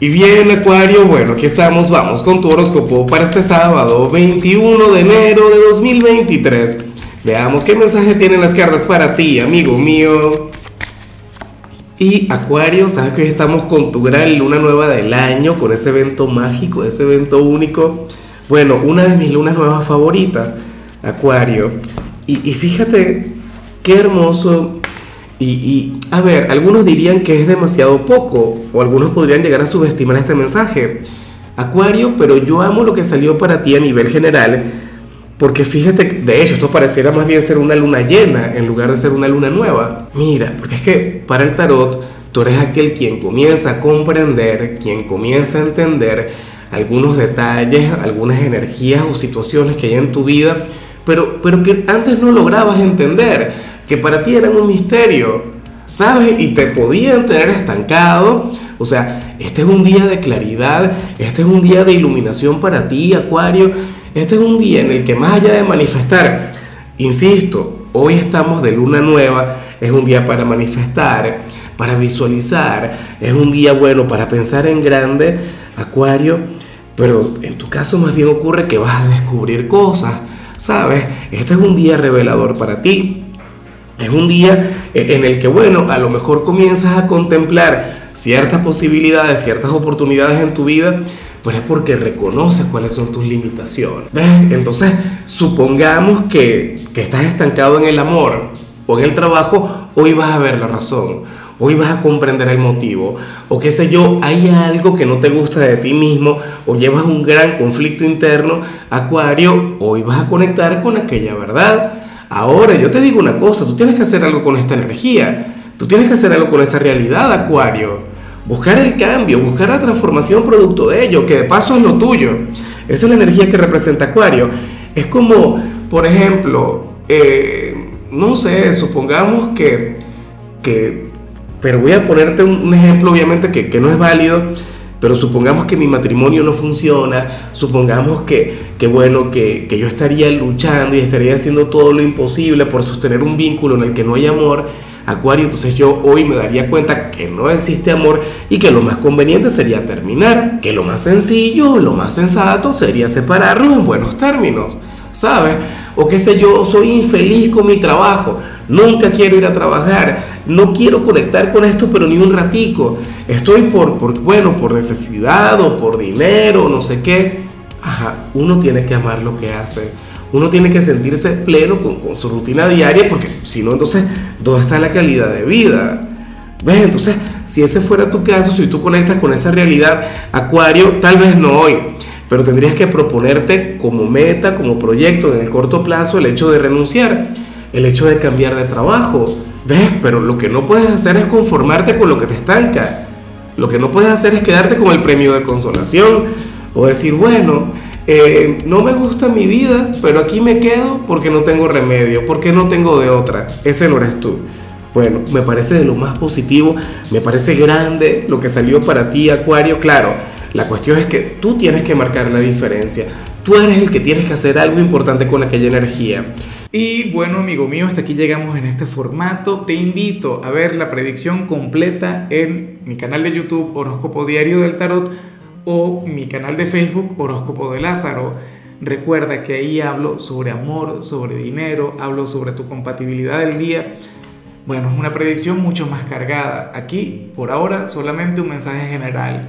Y bien, Acuario, bueno, aquí estamos, vamos con tu horóscopo para este sábado 21 de enero de 2023. Veamos qué mensaje tienen las cartas para ti, amigo mío. Y Acuario, sabes que hoy estamos con tu gran luna nueva del año, con ese evento mágico, ese evento único. Bueno, una de mis lunas nuevas favoritas, Acuario. Y, y fíjate qué hermoso y, a ver, algunos dirían que es demasiado poco, o algunos podrían llegar a subestimar este mensaje. Acuario, pero yo amo lo que salió para ti a nivel general, porque fíjate, de hecho, esto pareciera más bien ser una luna llena en lugar de ser una luna nueva. Mira, porque es que para el tarot, tú eres aquel quien comienza a comprender, quien comienza a entender algunos detalles, algunas energías o situaciones que hay en tu vida, pero, pero que antes no lograbas entender que para ti eran un misterio, ¿sabes? Y te podían tener estancado. O sea, este es un día de claridad, este es un día de iluminación para ti, Acuario. Este es un día en el que más allá de manifestar, insisto, hoy estamos de luna nueva, es un día para manifestar, para visualizar, es un día bueno para pensar en grande, Acuario, pero en tu caso más bien ocurre que vas a descubrir cosas, ¿sabes? Este es un día revelador para ti. Es un día en el que, bueno, a lo mejor comienzas a contemplar ciertas posibilidades, ciertas oportunidades en tu vida, pues es porque reconoces cuáles son tus limitaciones. Entonces, supongamos que, que estás estancado en el amor o en el trabajo, hoy vas a ver la razón, hoy vas a comprender el motivo, o qué sé yo, hay algo que no te gusta de ti mismo, o llevas un gran conflicto interno, Acuario, hoy vas a conectar con aquella verdad Ahora, yo te digo una cosa, tú tienes que hacer algo con esta energía, tú tienes que hacer algo con esa realidad, Acuario. Buscar el cambio, buscar la transformación producto de ello, que de paso es lo tuyo. Esa es la energía que representa Acuario. Es como, por ejemplo, eh, no sé, supongamos que, que, pero voy a ponerte un, ejemplo obviamente que, que no es válido, pero supongamos que mi matrimonio no funciona, supongamos que, que bueno, que, que, yo estaría luchando y estaría haciendo todo lo imposible por sostener un vínculo en el que no hay amor, Acuario, entonces yo hoy me daría cuenta que no existe amor y que lo más conveniente sería terminar, que lo más sencillo, lo más sensato sería separarnos en buenos términos, ¿sabes? O qué sé yo, soy infeliz con mi trabajo, nunca quiero ir a trabajar, no quiero conectar con esto, pero ni un ratico. Estoy por, por, bueno, por necesidad o por dinero, no sé qué. Ajá, uno tiene que amar lo que hace. Uno tiene que sentirse pleno con, con su rutina diaria, porque si no, entonces, ¿dónde está la calidad de vida? ¿Ves? Entonces, si ese fuera tu caso, si tú conectas con esa realidad, Acuario, tal vez no hoy, pero tendrías que proponerte como meta, como proyecto en el corto plazo el hecho de renunciar, el hecho de cambiar de trabajo, ¿ves? Pero lo que no puedes hacer es conformarte con lo que te estanca. Lo que no puedes hacer es quedarte con el premio de consolación o decir, bueno, eh, no me gusta mi vida, pero aquí me quedo porque no tengo remedio, porque no tengo de otra. Ese no eres tú. Bueno, me parece de lo más positivo, me parece grande lo que salió para ti, Acuario. Claro, la cuestión es que tú tienes que marcar la diferencia. Tú eres el que tienes que hacer algo importante con aquella energía. Y bueno, amigo mío, hasta aquí llegamos en este formato. Te invito a ver la predicción completa en mi canal de YouTube Horóscopo Diario del Tarot o mi canal de Facebook Horóscopo de Lázaro. Recuerda que ahí hablo sobre amor, sobre dinero, hablo sobre tu compatibilidad del día. Bueno, es una predicción mucho más cargada. Aquí, por ahora, solamente un mensaje general